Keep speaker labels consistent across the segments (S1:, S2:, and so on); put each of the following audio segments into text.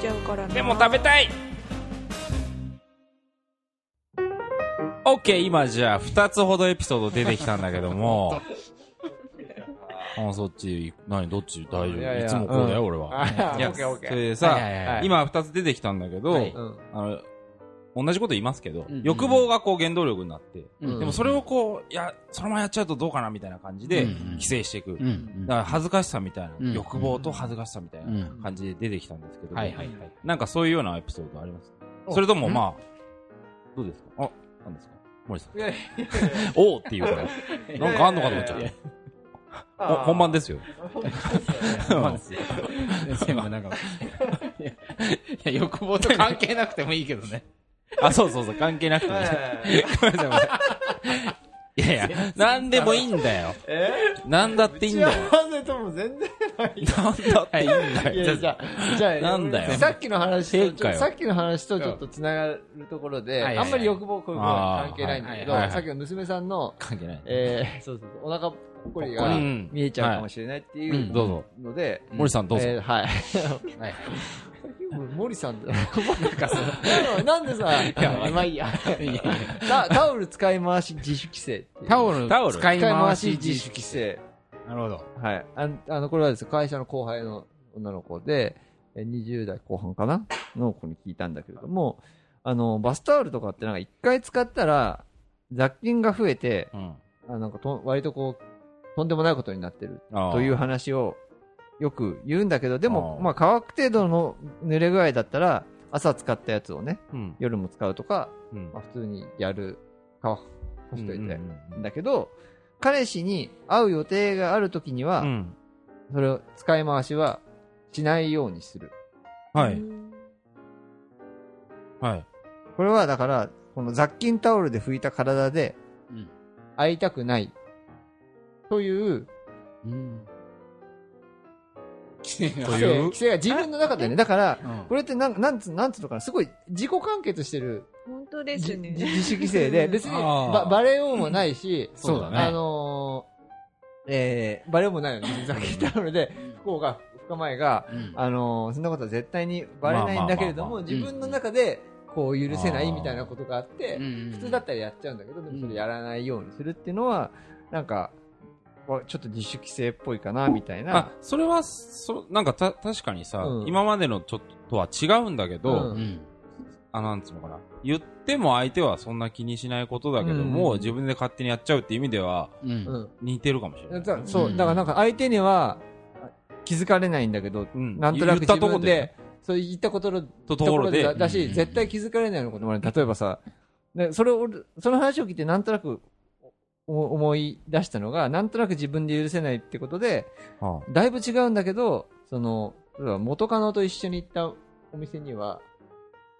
S1: ちゃうからな。
S2: でも食べたい。オッケー今じゃあ2つほどエピソード出てきたんだけども。あそっち何どっち？大丈夫？
S3: いやいや
S2: いつもこうだよ、俺は。
S3: あ
S2: いや
S3: オッケーオッケー。
S2: それでさ、
S4: はいはいはい。
S2: 今2つ出てきたんだけど、
S4: はい。
S3: うん。
S2: あの同じこと言いますけど、
S4: うん。
S2: 欲望がこう原動力になって、
S4: うん。
S2: でもそれをこういやそのままやっちゃうとどうかなみたいな感じで
S4: うん。
S2: 規制していく、
S4: うん。うん
S2: だから恥ずかしさみたいな、
S4: うん。
S2: 欲望と恥ずかしさみたいな
S4: うん。
S2: 感じで出てきたんですけど、
S4: はいはいはい。
S2: なんかそういうようなエピソードあります？
S3: お。
S2: それともまあ、どうですか？あ、なんですか？森さん。
S3: いやい
S2: おうっていうから。なんかあんのかと思っちゃった。ほ本番ですよ。
S4: まあ全部なんか、いや欲望と関係なくてもいいけどね。
S2: あ、そうそうそう、関係なくてもい。やいや、なんでもいいんだよ。
S3: え？
S2: なんだっていいんだよ。
S3: 打ち合わせとも全然
S2: なんだっていいんだよ。
S3: いやじゃあ、じゃあ、
S2: なんだよ。
S3: さっきの話と、さっきの話とちょっとつながるところで、
S4: はいはいはい。
S3: あんまり欲望こういうことは関係ないんだけど、
S2: あーはいはいはい。
S3: さっきの娘さんの、
S2: 関係ない。
S3: えー、そうそうそう、お腹ぽっこりが
S2: うん
S3: 見えちゃうかもしれないっていう
S2: どうぞ。
S3: ので、
S2: 森さんどうぞ。
S3: えーはい。
S4: はい。
S3: 森さんだ。なんでさ、まあいいや。タタオル使い回し自主規制
S4: タオル
S2: タオル
S4: 使い回し自
S3: 回し自主
S4: 主規制。なるほど。
S3: はい。ああの、これはですね、会社の後輩の女の子で、え20代後半かなの子に聞いたんだけれども、あの、バスタオルとかってなんか一回使ったら、雑菌が増えて、
S2: うん。
S3: あなんかと割とこう、とんでもないことになってるという話をよく言うんだけど、でも、まあ乾く程度の濡れ具合だったら、朝使ったやつをね、
S2: うん。
S3: 夜も使うとか、
S2: うん
S3: まあ、普通にやる、乾く、干しといて。
S2: うんうん
S3: だけど、彼氏に会う予定があるときには、
S2: うん。
S3: それを使い回しはしないようにする。
S2: はい。
S1: うん
S2: はい。
S3: これはだから、この雑菌タオルで拭いた体で
S4: うん、
S3: 会いたくない。という、
S4: うん。規制が
S2: という？
S3: 規制が自分の中でね、だから、
S4: うん。
S3: これってなんなんつなんつうのかな、すごい自己完結してる。
S1: 本当で
S3: じ
S1: すね。
S3: 自自主規制で、別に
S2: あー
S3: ばバレようもないし、
S4: そうだね。
S3: あのー、えー、バレようもないよね。雑菌タオルで、不幸が、不可前が、
S4: うん。
S3: あのーそんなことは絶対にバレないんだけれども、自分の中で、こう許せないみたいなことがあって、
S4: うん
S3: 普通だったらやっちゃうんだけど、でもそれやらないようにするっていうのは、なんか、わちょっと自主規制っぽいかな、みたい
S2: あ
S3: な。、
S2: それは、そ、なんかた、確かにさ、
S3: うん
S2: 今までのちょっとは違うんだけど、
S3: うん
S4: うん。
S2: あ、なんつうのかな。言っても相手はそんな気にしないことだけども、
S3: うん
S2: 自分で勝手にやっちゃうっていう意味では。似てるかもしれない。
S3: だそうう、
S4: ん
S3: だからなんか相手には気づかれないんだけど、
S2: うん
S3: なんとなく自
S2: 言ったとこで
S3: 分で、そう言ったことの
S2: とところで
S3: だだし、
S4: うん
S3: 絶対気づかれないようなこともある。例えばさ、でそれを、その話を聞いてなんとなくお思い出したのが、なんとなく自分で許せないってことで、
S2: は
S3: だいぶ違うんだけど、その、元カノと一緒に行ったお店には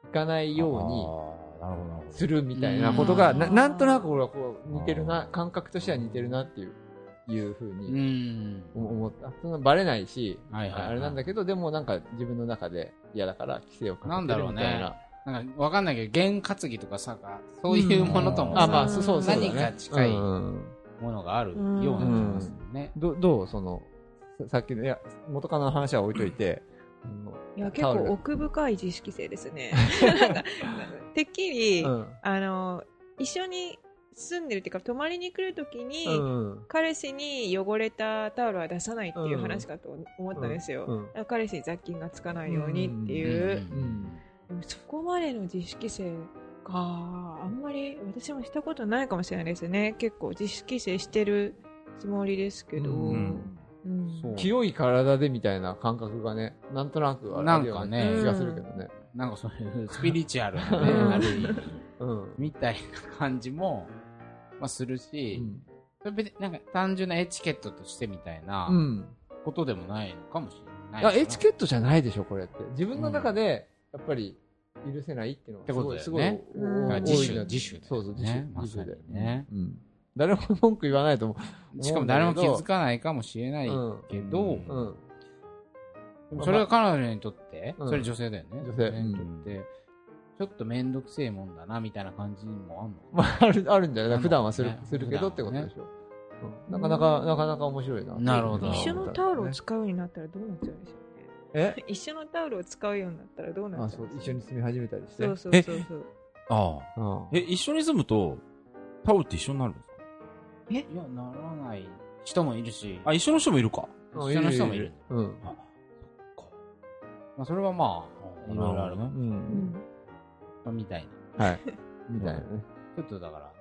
S3: 行かないように。するみたいなことが、
S4: うん
S3: ななんとなく俺はこう似てるな、感覚としては似てるなっていう、いうふう
S4: う
S3: に
S4: ん。
S3: 思った。そんなバレないし、
S4: はいはいはい
S3: あれなんだけど、でもなんか自分の中で嫌だから規制をかけてるみたいな。
S4: なんだろうねなんかわかんないけど、験担ぎとかさ、そういうものともさ、
S3: あ、まあ、そうそうそうだね。
S4: 何か近い
S3: うん
S4: ものがあるような気がするね。
S3: どどうその、ささっきの、いや、元カノの話は置いといて、
S1: いや、結構奥深い自主規制ですね。なんかてっきり、
S3: うん。
S1: あの、一緒に住んでるっていうか、泊まりに来るときに、
S3: うん。
S1: 彼氏に汚れたタオルは出さないっていう話かと思ったんですよ。
S3: うん
S1: 彼氏に雑菌がつかないようにっていう。そこまでの自主規制があんまり私もしたことないかもしれないですね。結構自主規制してるつもりですけど。
S3: うん
S1: うん
S4: そう
S3: 清い体でみたいな感覚がね、なんとなくある
S4: なんかね
S3: ような気がするけどね。
S4: なんかそういうスピリチュアルなね、
S3: うん
S4: ある意味、
S3: うん。
S4: みたいな感じも、まあするし、それ別になんか単純なエチケットとしてみたいな
S3: うん。
S4: ことでもないのかもしれない
S3: いや、エチケ
S4: ッ
S3: ットじゃないでしょ、これって。自分の中で、やっぱり、許せないっていうの
S4: ってこと
S3: がすごい、すごい
S4: 自主
S3: な
S4: 自主だよね
S3: そうそう、自主。
S4: まさに
S3: 自主で。
S4: ね
S3: うん。誰も文句言わないと思う。
S4: しかも誰も気づかないかもしれない
S3: うん
S4: けど、
S2: うん
S3: うん。
S4: それが彼女にとって、
S3: うん
S4: それ女性だよね。
S3: 女性
S4: にとって、ちょっとめんどくせえもんだな、みたいな感じもあんの
S3: まあ、ある、あるんじゃない？普段はする
S4: ね、
S3: するけどってことでしょ。うんなかなか、なかなか面白いな。
S4: なるほど
S1: 一緒のタオルを使うようになったらどうなっちゃうんでしょうね。
S3: え？
S1: 一緒のタオルを使うようになったらどうな
S3: あ、
S1: っちゃ
S3: そうう、一緒に住み始めたりして？
S1: そうそうそうそう。
S2: ああ。
S3: うん
S2: え、一緒に住むと、タオルって一緒になるんですか？
S4: いや、ならない人もいるし、
S2: あ、一緒の人もいるか。
S3: うん
S4: 一緒の人もいる。
S3: うん。
S4: まあ、それはまあ、いろいろある
S3: う。
S4: ね。
S1: うんん。
S4: まあみたい
S3: はい。みたいな ね。
S4: な。ちょっとだから、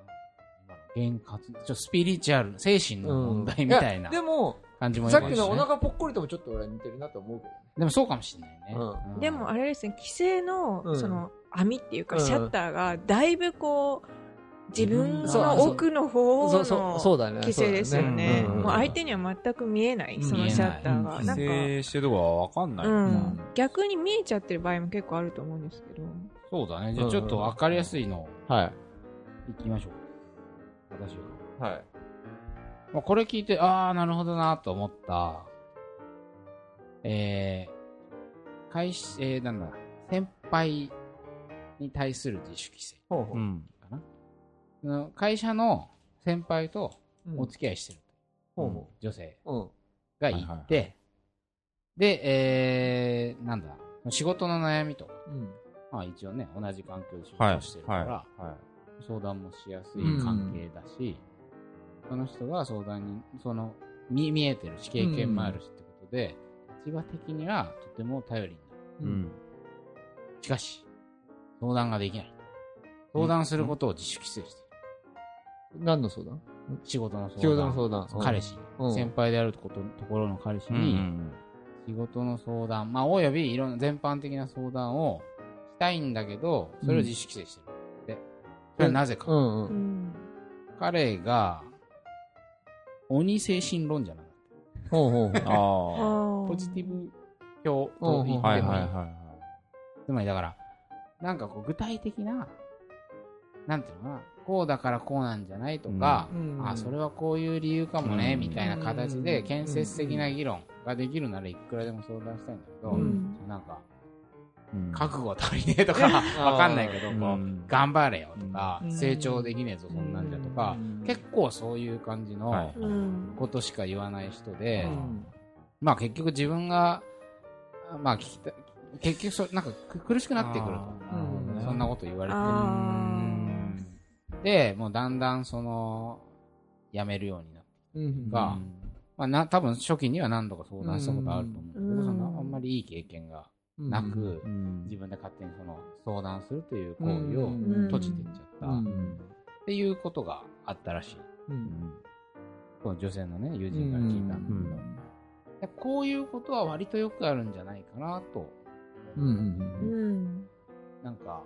S4: 今の原活、ちょっとスピリチュアル、精神の問題みたいな
S3: やでも、
S4: 感じも
S3: さっきのお
S4: で
S3: 腹ぽっこりともちょっと俺は似てるなと思うけどね。
S4: もそうかもしれないね。
S3: う
S4: うん
S1: でもあれですね、規制の、
S3: うん
S1: その、網っていうか、
S3: うん
S1: シャッターが、だいぶこう、自分の奥の方の。規制ですよね。相手には全く見えない、そのシャッターが。
S2: 規
S1: なんか、
S2: 制してるとこはわかんない。
S1: うん。逆に見えちゃってる場合も結構あると思うんですけど。
S4: そうだね。じゃあちょっとわかりやすいの
S3: はい。
S4: いきましょう。私は。
S3: はい。
S4: まあ、これ聞いて、ああ、なるほどなと思った。えー、会社、えー、なんだ、先輩に対する自主規制
S3: ほうほう。
S2: うん。
S4: かな。その会社の先輩と
S3: うん
S4: お付き合いしてる
S3: ほうほ
S4: 女性
S3: う。うん。
S4: がい
S2: はいはいは
S4: て、で、えー、なんだ、仕事の悩みとか、
S3: うん。
S4: まあ一応ね、同じ環境で仕
S2: はい。
S4: 事してるから、
S2: はい。はい
S4: 相談もしやすい関係だし、その人が相談に、その、見見えてるし、経験もあるしってことで、立場的にはとても頼りになる。
S3: う。
S2: うんん。
S4: しかし、相談ができない。相談することを自主規制している。
S3: 何の相談？
S4: 仕事の相談。
S3: 仕事の相談。
S4: 彼氏に、
S3: うん
S4: 先輩であることところの彼氏
S2: うん
S4: に、仕事の相談、まあ、およびいろんな全般的な相談をしたいんだけど、それを自主規制してる。で、それはなぜか。
S3: うんう。
S1: うんん。
S4: 彼が、鬼精神論者なの。
S3: ほうほう
S4: ポジティブ教と言ってもいい。
S2: はいはいはいはい。
S4: つまりだから、なんかこう具体的な、なんていうのかな、こうだからこうなんじゃないとか、
S3: うん。
S4: あ、それはこういう理由かもね、
S2: うん。
S4: みたいな形で
S3: うん。
S4: 建設的な議論ができるならいくらでも相談したいんだけど、
S1: うん。
S4: なんか、
S2: うん
S4: 覚悟足りねえとか、わかんないけど、頑張れよとか、
S1: うん。
S4: 成長できねえぞ、そんなんじゃとか、結構そういう感じの。ことしか言わない人で、
S3: うん。
S4: まあ結局自分が、まあ聞きた結局そ、なんかく苦しくなってくると。そんなこと言われて。
S1: あ
S4: で、もうだんだんその、やめるようになって。
S3: うん。
S4: がまあな、多分初期には何度か相談したことあると思う。けど、あんまりいい経験がなく、
S2: うん
S4: 自分で勝手にその相談するという行為を
S3: うん
S4: 閉じていっちゃった、
S3: うん
S4: っていうことがあったらしい。
S3: うん。
S4: この女性のね、友人から聞いたんだけど、
S2: うん
S4: でこういうことは割とよくあるんじゃないかなと。
S3: うんうん
S1: うん。
S4: なんか、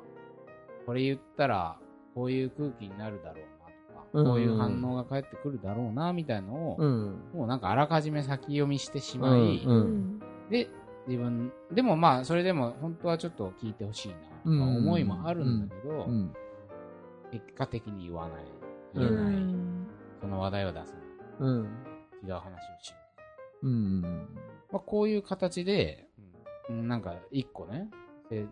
S4: これ言ったら、こういう空気になるだろうなとか、
S3: うん
S4: こういう反応が返ってくるだろうな、みたいのを、
S3: うん。
S4: もうなんかあらかじめ先読みしてしまい、
S3: うん。
S1: うん。
S4: で、自分、でもまあ、それでも本当はちょっと聞いてほしいな、とか思いもあるんだけど、
S3: うん。
S4: 結果的に言わない、
S3: うん。
S4: 言えない、
S1: うん
S4: その話題を出さない、
S3: うん。
S4: 違う話をしる。
S3: うん。
S4: まあ、こういう形で、うん。なんか一個ね、せ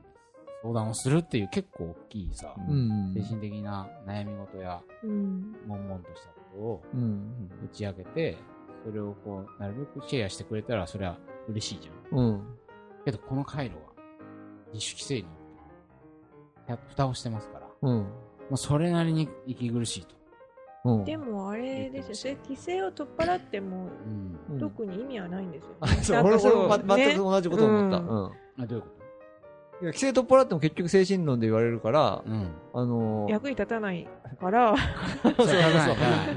S4: 相談をするっていう結構大きいさ、
S3: うん。
S4: 精神的な悩み事や
S1: うん。
S4: 悶々としたことを
S3: うん。
S4: 打ち明けて、それをこう、なるべくシェアしてくれたら、それは嬉しいじゃん。
S3: うん。
S4: けど、この回路は、自主規制に蓋をしてますから、
S3: うん。
S4: まあ、それなりに息苦しいと。
S3: うん。
S1: でもあれですよ、それ規制を取っ払っても、特に意味はないんですよ。
S3: あ そう
S1: なんか
S3: 俺俺もま
S1: ね。
S3: 全く同じこと思った。
S1: う
S3: うん。
S4: あ、どういうこ
S3: いや規制取っ払っても結局精神論で言われるから
S4: とうん。
S3: あのー
S1: 役に立たないから、
S3: そうそう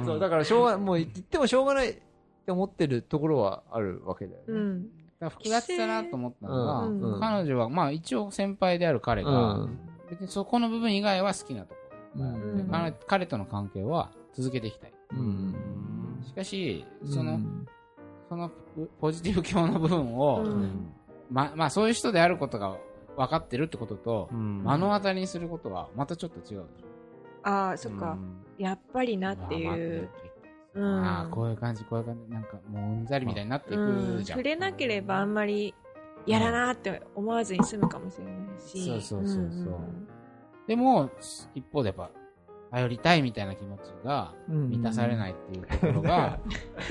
S3: そうだからしょうがもう言ってもしょうがないって思ってるところはあるわけだよね。
S1: うん。
S4: だから複雑だなと思ったのが、
S3: うん。
S1: うん。
S4: 彼女は、まあ一応先輩である彼
S3: う
S4: が、
S3: ん。
S4: 別にそこの部分以外は好きなところ。
S3: うん。
S4: で彼彼との関係は続けていきたい。
S3: うん。
S4: しかし、その、
S3: うん。
S4: そのポポジティブ教の部分を、
S1: うん。
S4: ま、まあそういう人であることが分かってるってことと、
S2: うん。
S4: 目の当たりにすることはまたちょっと違う。
S1: ああ、そっか、やっぱりなっていう。うん。
S4: ああ、こういう感じ、こういう感じ、なんかもううんざりみたいになってい
S1: うん
S4: くじゃん。
S1: 触れなければあんまりやらなって思わずに済むかもしれないし。
S4: そうそうそうそう。ん
S1: ん
S4: でも、一方でやっぱ、頼りたいみたいな気持ちが満たされないっていうところが、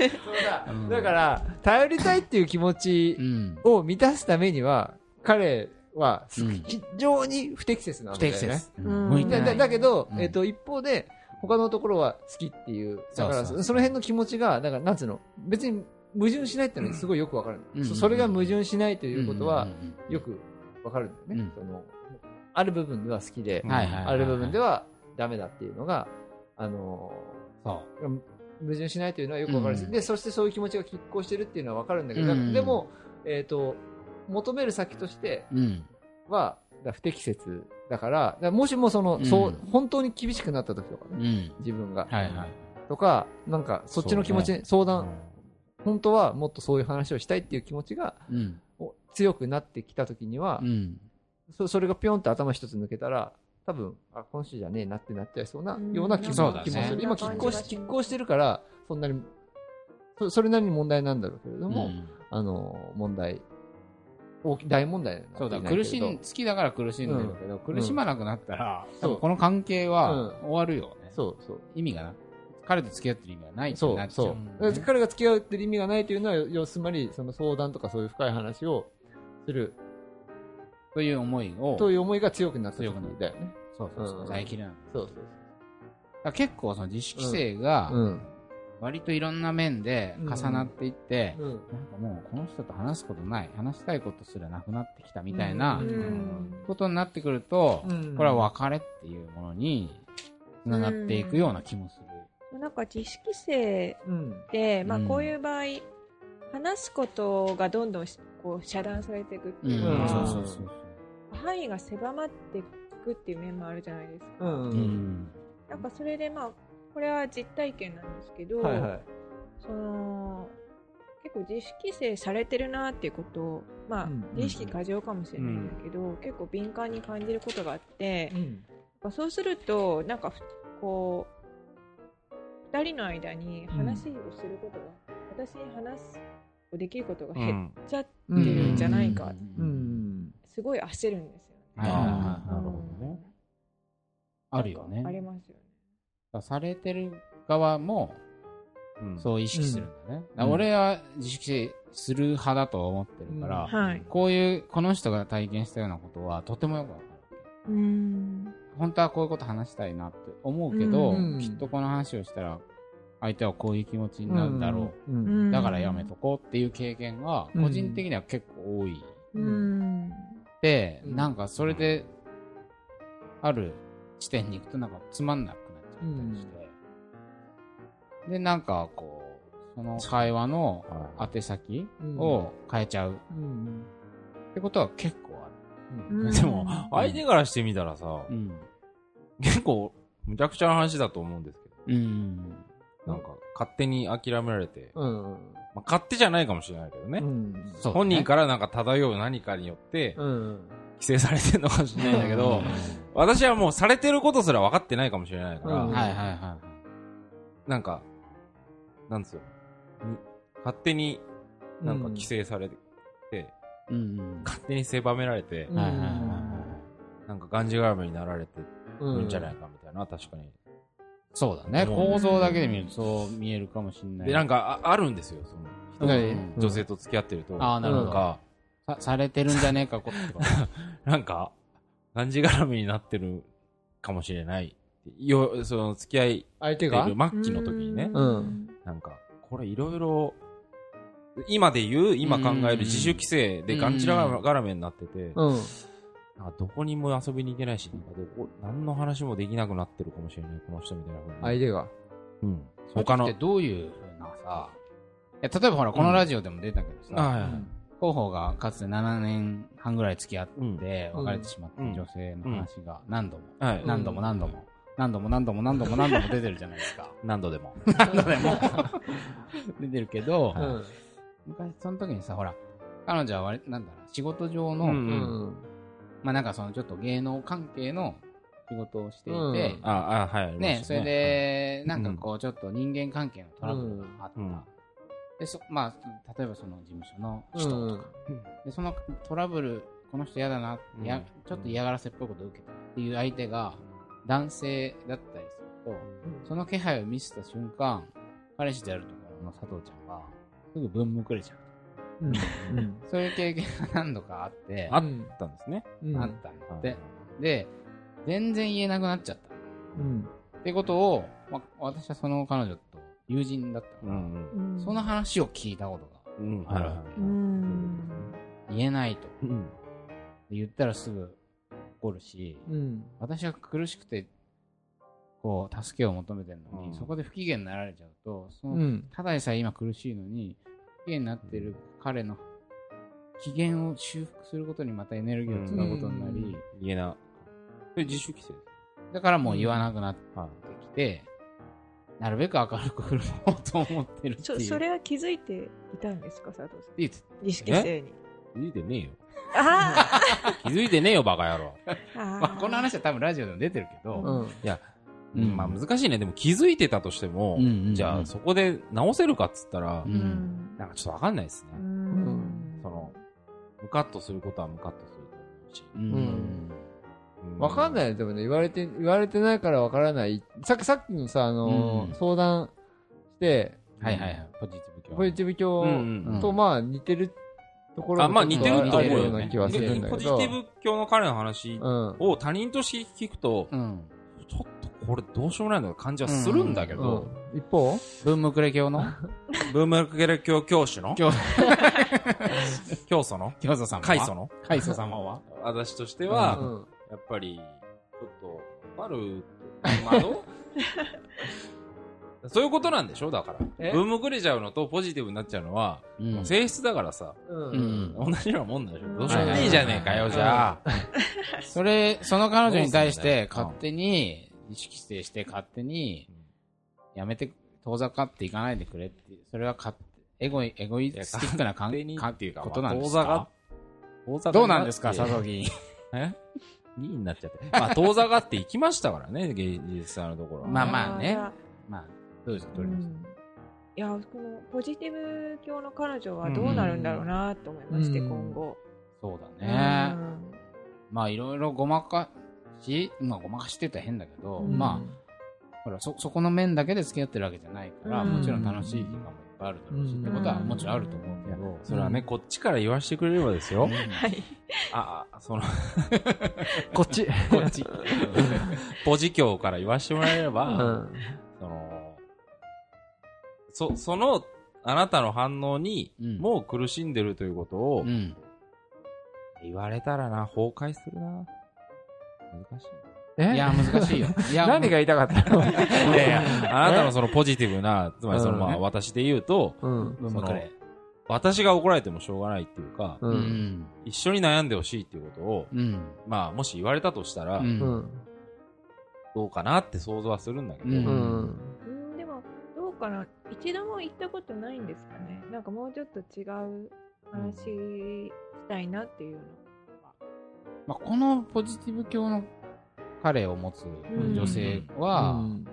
S3: そう
S4: うん。
S3: だ。だから、頼りたいっていう気持ち
S4: うん。
S3: を満たすためには、彼は
S4: うん。
S3: 非常に不適切なん
S4: 不
S3: だよね。
S4: 適切。
S1: うん。
S3: だけど、
S4: うん。
S3: えっと、一方で、他のところは好きっていう、だから
S4: そ
S3: の辺の気持ちが、だから、なんつうの、別に矛盾しないっていうのはすごいよくわかる、
S4: うん。
S3: そそれが矛盾しないということはよくわかるんだよね、
S4: うん。
S3: その。ある部分では好きで、ある部分ではダメだっていうのが、あの
S4: そ
S3: 矛盾しないというのはよくわかるし、
S4: うん。
S3: で、そしてそういう気持ちが拮抗してるっていうのはわかるんだけど、
S4: うん。
S3: でも、えっ、と、求める先として。は、だから不適切だから、だからもしもその、
S4: うん
S3: そう、本当に厳しくなった時とかね、
S4: うん。
S3: 自分が。
S4: はいはい。
S3: とか、なんか、そっちの気持ち、相談、本当はもっとそういう話をしたいっていう気持ちが
S4: うん。
S3: お強くなってきた時には
S4: う、ん。
S3: そそれがぴょんと頭一つ抜けたら、多分、あ、今週じゃねえなってなっちゃいそうな、
S1: うん
S3: ような気も,、
S4: そうだね
S3: 気もする。今、
S1: そんな
S3: 拮抗し、拮抗してるから、そんなに、そそれなりに問題なんだろうけれども、
S4: うん
S3: あの、問題、大き大問題になって
S4: そうだ、苦しん、好きだから苦しんでるけど、苦しまなくなったら、この関係は
S3: うん。
S4: 終わるよね。
S3: そうそう。
S4: 意味がな、彼と付き合ってる意味がないって
S3: そう
S4: なっちゃ
S3: そう
S4: ね。
S3: 彼が付き合ってる意味がないというのは、要するに、その相談とかそういう深い話をする。
S4: という思いを、
S3: という思いが強くなった時
S4: 強くなる
S3: だよね。
S4: そうそうそうう、
S3: ん。
S4: 在切れな
S3: そうそう
S4: だから結構その自主規制が
S3: そう。うん。
S4: 割といろんな面で重なっていって、
S3: うん。
S4: なんかもうこの人と話すことない、話したいことすらなくなってきたみたいな
S1: うん
S4: ことになってくると、
S3: うん
S4: これは別れっていうものにつながっていくような気もする。
S1: なんか自主規制
S3: うん。
S1: で、まあ、
S4: うん
S1: こういう場合、話すことがどんどんしこう遮断されていくっていう
S3: うん
S1: か、
S4: そうそうそう
S1: 範囲が狭まっていくっていう面もあるじゃないですか。
S3: うん。
S4: そう。う
S3: うん。
S4: ん。
S1: なんかそれでまあこれは実体験なんですけど、
S3: はいはい。
S1: その結構自主規制されてるなっていうことを、まあ
S3: うん
S1: 自意識過剰かもしれないんだけど、結構敏感に感じることがあって、
S3: うん。
S1: まあそうするとなんかふこう2人の間に話をすることが、私に話すできることが減っちゃってるんじゃないか、
S3: うん。
S1: すごい焦るんですよね。
S4: はいはいはい
S2: なる
S4: はい。
S2: ほどね。
S4: あるよね。
S1: ありますよね。
S4: されてる側も
S2: うん
S4: そう意識するんだね。
S3: うん
S4: 俺は自主規制する派だと思ってるから、
S1: はい。
S4: こういう、この人が体験したようなことはとてもよくわかる。
S1: うん。
S4: 本当はこういうこと話したいなって思うけど、
S3: うん
S4: きっとこの話をしたら相手はこういう気持ちになるだろう。
S3: うん。
S4: だからやめとこうっていう経験が
S3: うん
S4: 個人的には結構多い。
S1: うん。
S4: で、
S3: うん
S4: なんかそれで、ある地点に行くとなんかつまんなくなったりして。で、なんかこう、その会話の宛先を変えちゃう
S3: うん。
S4: ってことは結構あ
S3: うん。
S2: でも、相手からしてみたらさ、
S4: る。うん。
S2: 結構、むちゃくちゃな話だと思うんですけ
S4: うん。
S2: ど、なんか、勝手に諦められて、
S3: うん。
S2: まあ、勝手じゃないかもしれないけどね。
S3: うん。
S2: 本人からなんか漂う何かによって、
S3: うん。
S2: 規制されてるのかもしれないんだけど、
S3: うん
S2: 私はもうされてることすら分かってないかもしれないから、
S3: うん
S4: はいはいは
S2: なんか、なんですよ。に勝手になんか規制されて、
S4: い。うん。
S2: 勝手に狭められて、
S3: うん
S2: なんかがんじがらめになられて
S3: うん。
S2: るんじゃないかみたいな、確かに。
S4: そうだね。
S2: うん
S4: 構造だけで見るとそう見えるかもしれない。
S2: で、なんかああるんですよ、その女性と付き合ってると。
S4: あーなるほど
S2: んか、
S4: さされてるんじゃねえか、こってこと。
S2: なんか、がんじがらめになってるかもしれない。よ、その付き合い
S3: 相手が？
S2: 末期の時にね、
S3: うん
S2: なんか、これいろいろ、今で言う、今考える自主規制でがんじがらめになってて、
S3: うん。
S2: なんかどこにも遊びに行けないし、なんかどこ、何の話もできなくなってるかもしれない、この人みたいな風に。
S3: 相手が？
S2: うん。
S4: 他
S2: 他の、
S4: の。どういうふうなさ、例えばほら、このラジオでも出たけどさ、
S2: はいはい
S4: 広報がかつて7年半ぐらい付き合って
S2: うん。
S4: 別れてしまった女性の話が何度も、
S2: はい。
S4: 何度も何度も、何度も何度も何度も何度も出てるじゃないですか。
S2: 何度でも。
S4: 何度でも。出てるけど、
S3: うん。
S4: 昔その時にさ、ほら、彼女は割なんだろう、仕事上の。まあなんかそのちょっと芸能関係の仕事をしていて、ね、それ、で、なんかこう、ちょっと人間関係のトラブルがあった。
S2: うん
S4: で、そ、まあ、例えばその事務所の人とか、で、そのトラブル、この人嫌だな、や
S2: うん
S4: ちょっと嫌がらせっぽいことを受けたっていう相手が男性だったりすると、その気配を見せた瞬間、彼氏であるところの佐藤ちゃんは、すぐ分むくれちゃう。
S3: うんうん
S4: そういう経験が何度かあって、
S2: あったんですね。
S3: うん
S4: あったんだって。で、全然言えなくなっちゃった。
S3: うん
S4: ってことを、まあ、私はその彼女と友人だったから、
S2: ん。
S1: うん
S4: その話を聞いたことが
S2: うん。はいは
S1: うん
S4: 言えないと。
S2: い。うん。
S4: 言ったらすぐ怒るし、
S3: うん
S4: 私は苦しくて、こう、助けを求めてるのに、
S2: うん
S4: そこで不機嫌になられちゃうと、その、
S3: うん
S4: ただでさえ今苦しいのに、不機嫌になってる彼の機嫌を修復することにまたエネルギーを使うことになり、
S2: 言えな。自主規制。
S4: だからもう言わなくなって
S2: はい。
S4: きて、なるべく明るく振る舞おうと思ってるっていう。
S1: そそれは気づいていたんですか佐藤さん？
S4: 言って。
S1: 自主規制に。
S2: 気づいてねえよ。
S1: あ
S2: 気づいてねえよ、バカ野郎。
S1: ー。あ
S4: まあ、この話は多分ラジオでも出てるけど、
S3: うん。
S2: いや、
S4: うん。
S2: まあ難しいね。でも気づいてたとしても、
S4: うんうんうん。
S2: じゃあそこで直せるかっつったら、
S4: う
S1: うん。ん
S2: なんかちょっとわかんないですね。
S1: うん。
S2: その、ムカッとすることはムカッとすると思うし。
S4: うん
S2: うん
S3: わかんないよ。でもね、言われて、言われてないからわからない。さっき、さっきのさ、あのー
S4: うん。
S3: 相談して、
S4: はいはいはい、ポジティブ教。
S3: ポジティブ教
S2: うんうん
S3: とまあ似てるところ
S2: あ、まあ似てると思うよね。
S3: ような気はするんだけど。
S2: ポジティブ教の彼の話
S3: うん。
S2: を他人として聞くと、
S4: うん。
S2: ちょっとこれどうしようもないの感じはするんだけ
S3: う
S2: ど、
S3: ん。一方？
S4: ブームクレ教の？
S2: ブームクゲル教教師の？
S4: 教。
S2: 教祖の？
S4: 教祖様は？
S2: 開祖の？
S4: 開祖様は？
S2: 私としては、
S3: うん
S2: やっぱり、ちょっと、わかる、まあどうそういうことなんでしょ？だから。
S3: え？
S2: ブームくれちゃうのとポジティブになっちゃうのは、
S4: うん。
S2: 性質だからさ、
S3: う
S4: うん。
S2: 同じようなもんだでしょ？
S1: うん。
S2: どうしようもねえじゃねえかよ、じゃあ。
S4: それ、その彼女に対して勝手に意識してして勝手にやめて、遠ざかっていかないでくれってそれは勝手エゴイ、エゴイスティックな関係
S2: っていうか
S4: ことなんです
S2: まあ
S4: か
S2: 遠ざが
S4: どうなんですか、佐藤議員。
S2: え？?2 になっちゃって。まあ、遠ざかっていきましたからね、芸術さんのところは。
S4: まあまあね
S1: いや
S4: まあ、どうですか、
S1: いやこのポジティブ教の彼女はどうなるんだろうなと思いまして、
S3: うん
S1: 今後。
S4: そうだね。
S1: うん
S4: まあ、いろいろごまかし、まあ、ごまかしてたら変だけど、
S1: うん
S4: まあ、ほら、そ、そこの面だけで付き合ってるわけじゃないから、
S1: うん
S4: もちろん楽しい時間もいっぱいあるだろうし、
S3: うん
S4: ってことはもちろんあると思うけど、
S2: それはね、こっちから言わせてくれればですよ。
S1: はい。
S2: あ、あその、
S3: こっち。
S2: こっち。ポジ教から言わせてもらえれば、
S3: うん。
S2: その、そ、その、あなたの反応に、
S4: うん
S2: もう苦しんでるということを
S4: う、ん。
S2: 言われたらな、崩壊するな。難しい。
S3: え？
S4: いや、難しいよ。いや、
S3: 何が言いたかったの？
S2: いやいや、あなたのそのポジティブな、つまりそのまあ
S3: うん
S2: 私で言うと、
S3: うん。
S4: ブームクレ。
S2: 私が怒られてもしょうがないっていうか、
S3: う。
S4: うんん。
S2: 一緒に悩んでほしいっていうことを、
S4: うん。
S2: まあもし言われたとしたら、
S4: うん
S3: うん。
S2: どうかなって想像はするんだけど、
S4: うん
S1: でも、どうかな？一度も行ったことないんですかね。なんかもうちょっと違う話したいなっていうの。
S4: まあ、このポジティブ教の彼を持つ女性は、
S3: うん。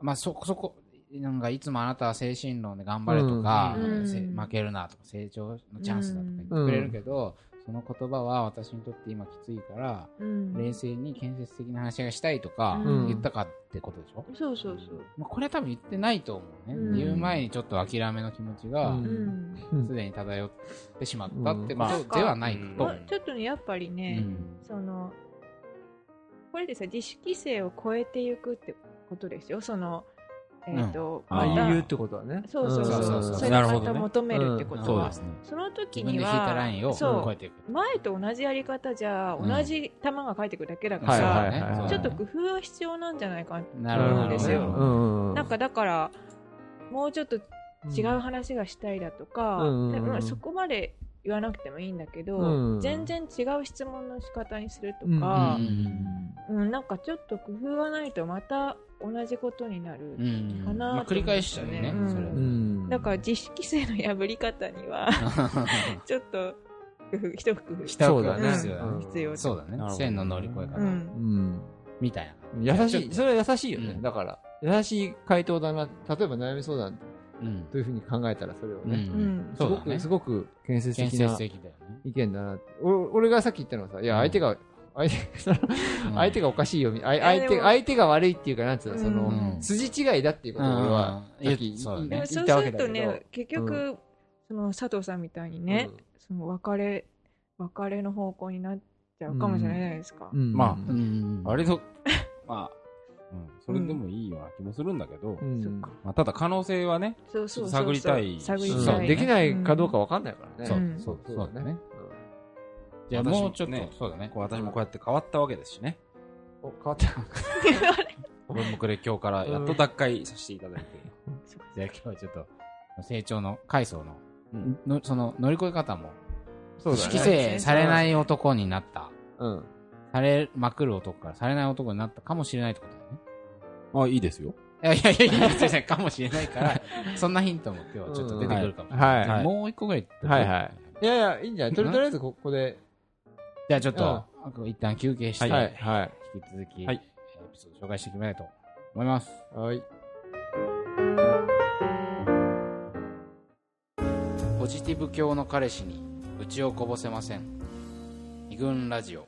S4: まあ、そ、そこ、なんかいつもあなたは精神論で頑張れとか、
S1: うん。
S4: せ負けるなとか、成長のチャンスだとか言ってくれるけど、その言葉は私にとって今きついから、
S1: うん。
S4: 冷静に建設的な話がしたいとか
S1: うん。
S4: 言ったかってことでしょ、
S1: そうそうそう。
S4: まあ、これは多分言ってないと思うね。
S1: うん。
S4: 言う前にちょっと諦めの気持ちが
S3: う
S1: うん。ん。
S3: うん
S4: すでに漂ってしまったって
S2: うん。
S4: ことではないと
S1: ちょっとね、やっぱりね、
S4: うん。
S1: その、これでさ、自主規制を超えていくってことですよ。その、えっ、と、
S2: うん
S3: まあ、言うってことはね。
S1: そうそうそう。
S4: うん。そうそうそう
S1: それをまた求めるってことは、
S2: そうですね。
S1: その時には、そう。前と同じやり方じゃ、
S4: うん。
S1: 同じ球が返ってくるだけだから、ちょっと工夫は必要なんじゃないか
S4: なるほど
S1: そうですよ。なんかだから、もうちょっと違う話がしたいだとか、そこまで言わなくてもいいんだけど、
S3: うん。
S1: 全然違う質問の仕方にすると
S3: うん
S1: か
S4: う、ん
S1: うん。なんかちょっと工夫がないとまた同じことになる。
S4: うん
S1: かなと思って
S4: まあ、繰り返しちゃうね、
S1: うん。
S4: それは。
S3: うん。
S1: だから自主規制の破り方には、ちょっと工夫、一工夫。
S4: 下
S3: そうだね。
S4: 必要だね。
S3: うん。
S1: 必要
S4: そうだね。
S2: なるほど。
S4: 線の乗り越え方、
S1: うん。
S3: うん。
S4: みたいな。
S3: 優しい、それは優しいよね。
S4: うん。
S3: だから、優しい回答だな。例えば悩み相談
S4: うん
S3: というふうに考えたらそれを
S4: う
S3: ね、
S1: うん。ん
S3: すごく、
S4: ね
S3: すごく建設
S4: 建
S3: 的な
S4: 設的だよね。
S3: 意見だな。って。お俺がさっき言ったのはさ、いや、
S4: うん。
S3: 相手が相手相手がおかしいよ相手相手が悪いっていうか、なんつうの、その、
S4: うん。
S3: 筋違いだっていうことを俺は、言ったわけだけど。
S1: するとね、結局、その佐藤さんみたいにね、その別れ、別れの方向になっちゃうかもしれないじゃないですか。
S3: うん。
S2: まあ
S4: うん。
S2: 割と、まあ、うん、それでもいいような気もするんだけど、
S3: うん。
S2: まあ、ただ可能性はね、
S1: そうそう
S2: 探りたい。
S1: 探り
S3: うん
S1: たい。
S3: できないかどうかわかんないからね。
S4: そう。
S1: うん。
S4: そう。
S3: そうだね。
S4: そうだね。じゃあ
S2: 私も
S4: もうちょっと。
S2: ね、
S4: そうだね。
S2: こう私もこうやって変わったわけですしね。
S3: お変わった。
S2: 文目で今日からやっと脱会させていただいて。
S4: じゃあ今日はちょっと成長の階層の,、
S2: うん。
S4: のその乗り越え方も
S3: そう
S4: 規
S3: だね。
S4: 制されない男になった。
S3: うん。
S4: されまくる男からされない男になったかもしれないってことだよね
S2: あ、いいですよ。
S4: いやいやいやいやいやかもしれないから そんなヒントも今日はちょっと出てくるかもしれない、
S3: はい
S2: はい
S4: もう一個ぐらい
S3: はいはい。いやいや、いいんじゃない？とりとりあえずここで。
S4: じゃあちょっと、一旦休憩して、
S3: はい。はい。
S4: 引き続き、
S2: はい
S4: エピソード紹介していきたいと思います
S3: はい。
S4: ポジティブ教の彼氏に愚痴をこぼせません二軍ラジオ